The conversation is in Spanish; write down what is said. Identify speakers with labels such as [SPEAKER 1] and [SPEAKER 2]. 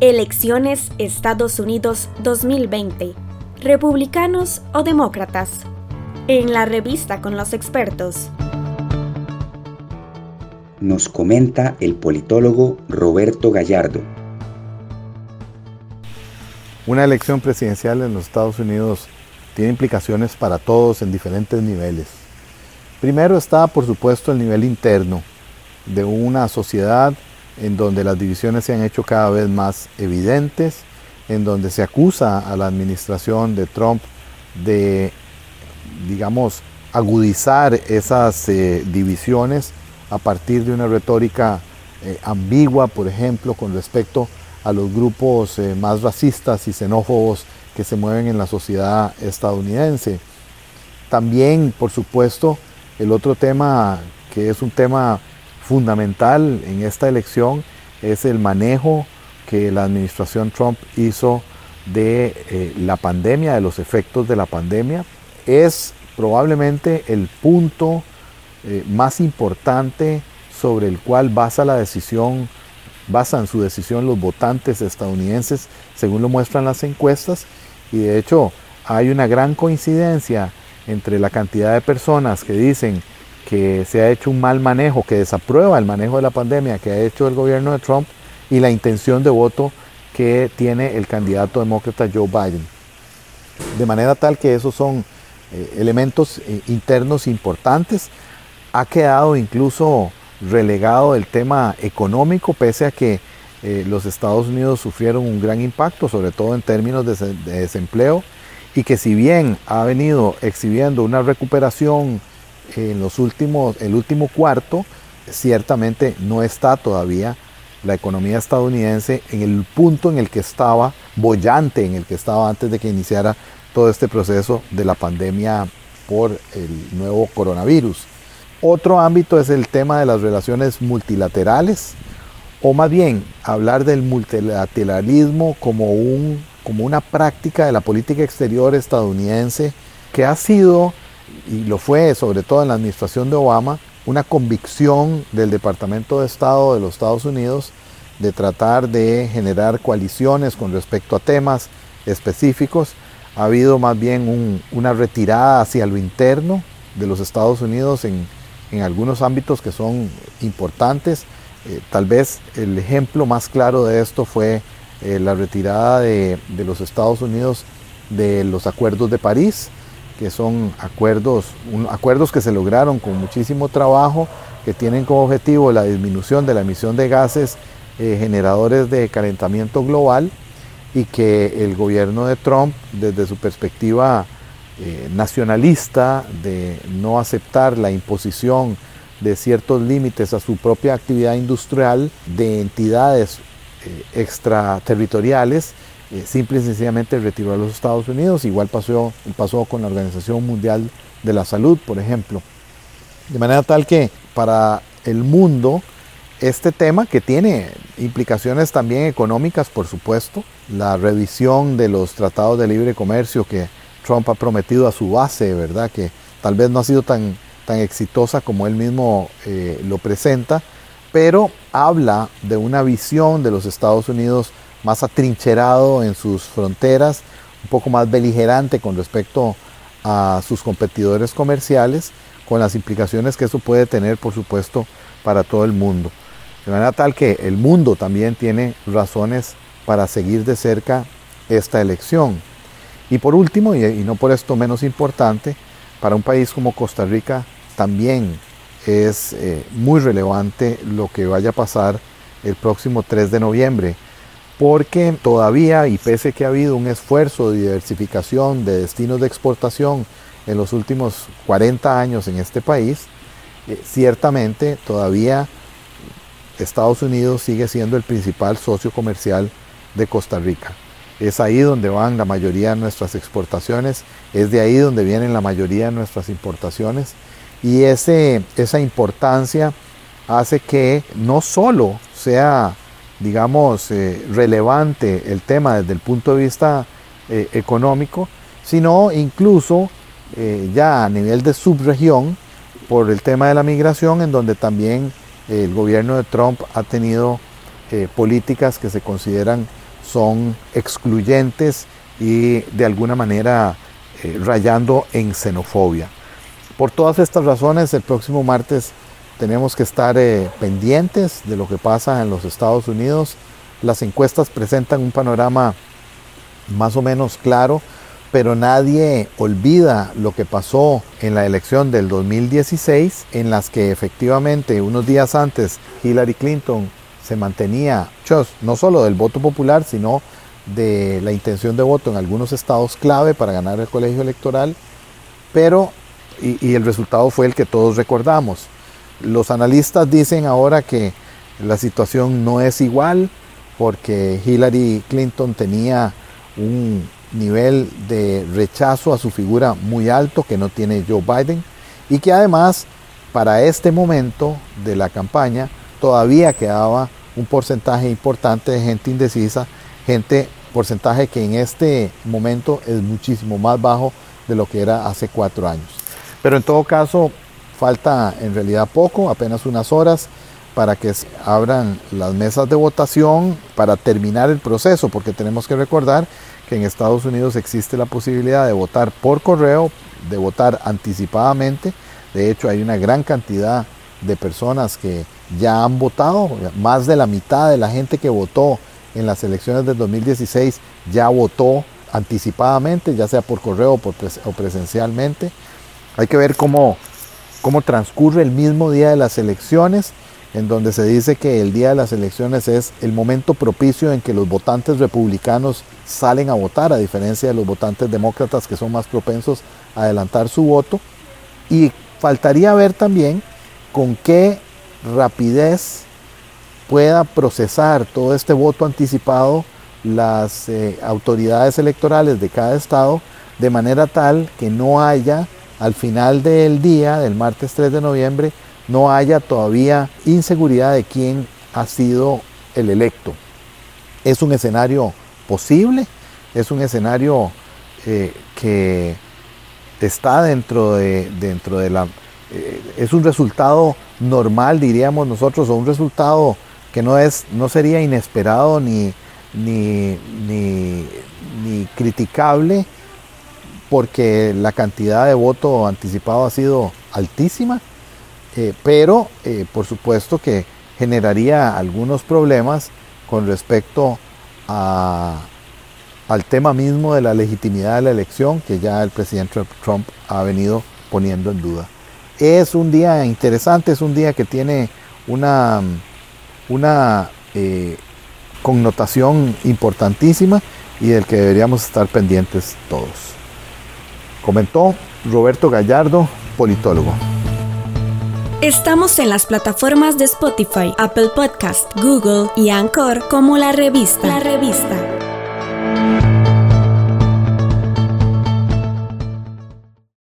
[SPEAKER 1] Elecciones Estados Unidos 2020. ¿Republicanos o demócratas? En la revista con los expertos.
[SPEAKER 2] Nos comenta el politólogo Roberto Gallardo.
[SPEAKER 3] Una elección presidencial en los Estados Unidos tiene implicaciones para todos en diferentes niveles. Primero está, por supuesto, el nivel interno de una sociedad en donde las divisiones se han hecho cada vez más evidentes, en donde se acusa a la administración de Trump de, digamos, agudizar esas eh, divisiones a partir de una retórica eh, ambigua, por ejemplo, con respecto a los grupos eh, más racistas y xenófobos que se mueven en la sociedad estadounidense. También, por supuesto, el otro tema que es un tema fundamental en esta elección es el manejo que la administración Trump hizo de eh, la pandemia, de los efectos de la pandemia. Es probablemente el punto eh, más importante sobre el cual basa la decisión, basan su decisión los votantes estadounidenses, según lo muestran las encuestas, y de hecho hay una gran coincidencia entre la cantidad de personas que dicen que se ha hecho un mal manejo, que desaprueba el manejo de la pandemia que ha hecho el gobierno de Trump y la intención de voto que tiene el candidato demócrata Joe Biden. De manera tal que esos son eh, elementos eh, internos importantes. Ha quedado incluso relegado el tema económico, pese a que eh, los Estados Unidos sufrieron un gran impacto, sobre todo en términos de, de desempleo, y que si bien ha venido exhibiendo una recuperación en los últimos, el último cuarto, ciertamente no está todavía la economía estadounidense en el punto en el que estaba, bollante en el que estaba antes de que iniciara todo este proceso de la pandemia por el nuevo coronavirus. Otro ámbito es el tema de las relaciones multilaterales, o más bien hablar del multilateralismo como, un, como una práctica de la política exterior estadounidense que ha sido y lo fue sobre todo en la administración de Obama, una convicción del Departamento de Estado de los Estados Unidos de tratar de generar coaliciones con respecto a temas específicos. Ha habido más bien una retirada hacia lo interno de los Estados Unidos en, algunos ámbitos que son importantes. Eh, tal vez el ejemplo más claro de esto fue eh, la retirada de, de los Estados Unidos de los acuerdos de París, que son acuerdos, acuerdos que se lograron con muchísimo trabajo, que tienen como objetivo la disminución de la emisión de gases eh, generadores de calentamiento global y que el gobierno de Trump, desde su perspectiva eh, nacionalista, de no aceptar la imposición de ciertos límites a su propia actividad industrial de entidades eh, extraterritoriales, eh, simple y sencillamente retiró a los Estados Unidos. Igual pasó, pasó con la Organización Mundial de la Salud, por ejemplo. De manera tal que para el mundo este tema que tiene implicaciones también económicas, por supuesto, la revisión de los tratados de libre comercio que Trump ha prometido a su base, ¿verdad? Que tal vez no ha sido tan, tan exitosa como él mismo eh, lo presenta, pero habla de una visión de los Estados Unidos más atrincherado en sus fronteras, un poco más beligerante con respecto a sus competidores comerciales, con las implicaciones que eso puede tener, por supuesto, para todo el mundo. De manera tal que el mundo también tiene razones para seguir de cerca esta elección. Y por último, y, no por esto menos importante, para un país como Costa Rica también es eh, muy relevante lo que vaya a pasar el próximo 3 de noviembre porque todavía, y pese que ha habido un esfuerzo de diversificación de destinos de exportación en los últimos 40 años en este país, eh, ciertamente todavía Estados Unidos sigue siendo el principal socio comercial de Costa Rica. Es ahí donde van la mayoría de nuestras exportaciones, es de ahí donde vienen la mayoría de nuestras importaciones y ese, esa importancia hace que no solo sea digamos, eh, relevante el tema desde el punto de vista eh, económico, sino incluso eh, ya a nivel de subregión por el tema de la migración, en donde también el gobierno de Trump ha tenido políticas que se consideran son excluyentes y de alguna manera rayando en xenofobia. Por todas estas razones, el próximo martes tenemos que estar eh, pendientes de lo que pasa en los Estados Unidos. Las encuestas presentan un panorama más o menos claro, pero nadie olvida lo que pasó en la elección del 2016, en las que efectivamente unos días antes Hillary Clinton se mantenía, no solo del voto popular, sino de la intención de voto en algunos estados clave para ganar el colegio electoral, pero y, el resultado fue el que todos recordamos. Los analistas dicen ahora que la situación no es igual porque Hillary Clinton tenía un nivel de rechazo a su figura muy alto que no tiene Joe Biden y que además para este momento de la campaña todavía quedaba un porcentaje importante de gente indecisa, gente porcentaje que en este momento es muchísimo más bajo de lo que era hace cuatro años. Pero en todo caso, falta en realidad poco, apenas unas horas para que abran las mesas de votación para terminar el proceso, porque tenemos que recordar que en Estados Unidos existe la posibilidad de votar por correo, de votar anticipadamente. De hecho, hay una gran cantidad de personas que ya han votado, más de la mitad de la gente que votó en las elecciones del 2016 ya votó anticipadamente, ya sea por correo o presencialmente. Hay que ver cómo, cómo transcurre el mismo día de las elecciones, en donde se dice que el día de las elecciones es el momento propicio en que los votantes republicanos salen a votar, a diferencia de los votantes demócratas que son más propensos a adelantar su voto. Y faltaría ver también con qué rapidez pueda procesar todo este voto anticipado las eh, autoridades electorales de cada estado de manera tal que no haya al final del día, del martes 3 de noviembre, no haya todavía inseguridad de quién ha sido el electo. Es un escenario posible, es un escenario eh, que está dentro de, dentro de la... Eh, es un resultado normal, diríamos nosotros, o un resultado que no, es, no sería inesperado ni, ni, ni, criticable, porque la cantidad de voto anticipado ha sido altísima, eh, pero eh, por supuesto que generaría algunos problemas con respecto al tema mismo de la legitimidad de la elección que ya el presidente Trump ha venido poniendo en duda. Es un día interesante, es un día que tiene una, una eh, connotación importantísima y del que deberíamos estar pendientes todos. Comentó Roberto Gallardo, politólogo.
[SPEAKER 1] Estamos en las plataformas de Spotify, Apple Podcast, Google y Anchor como la revista. La revista.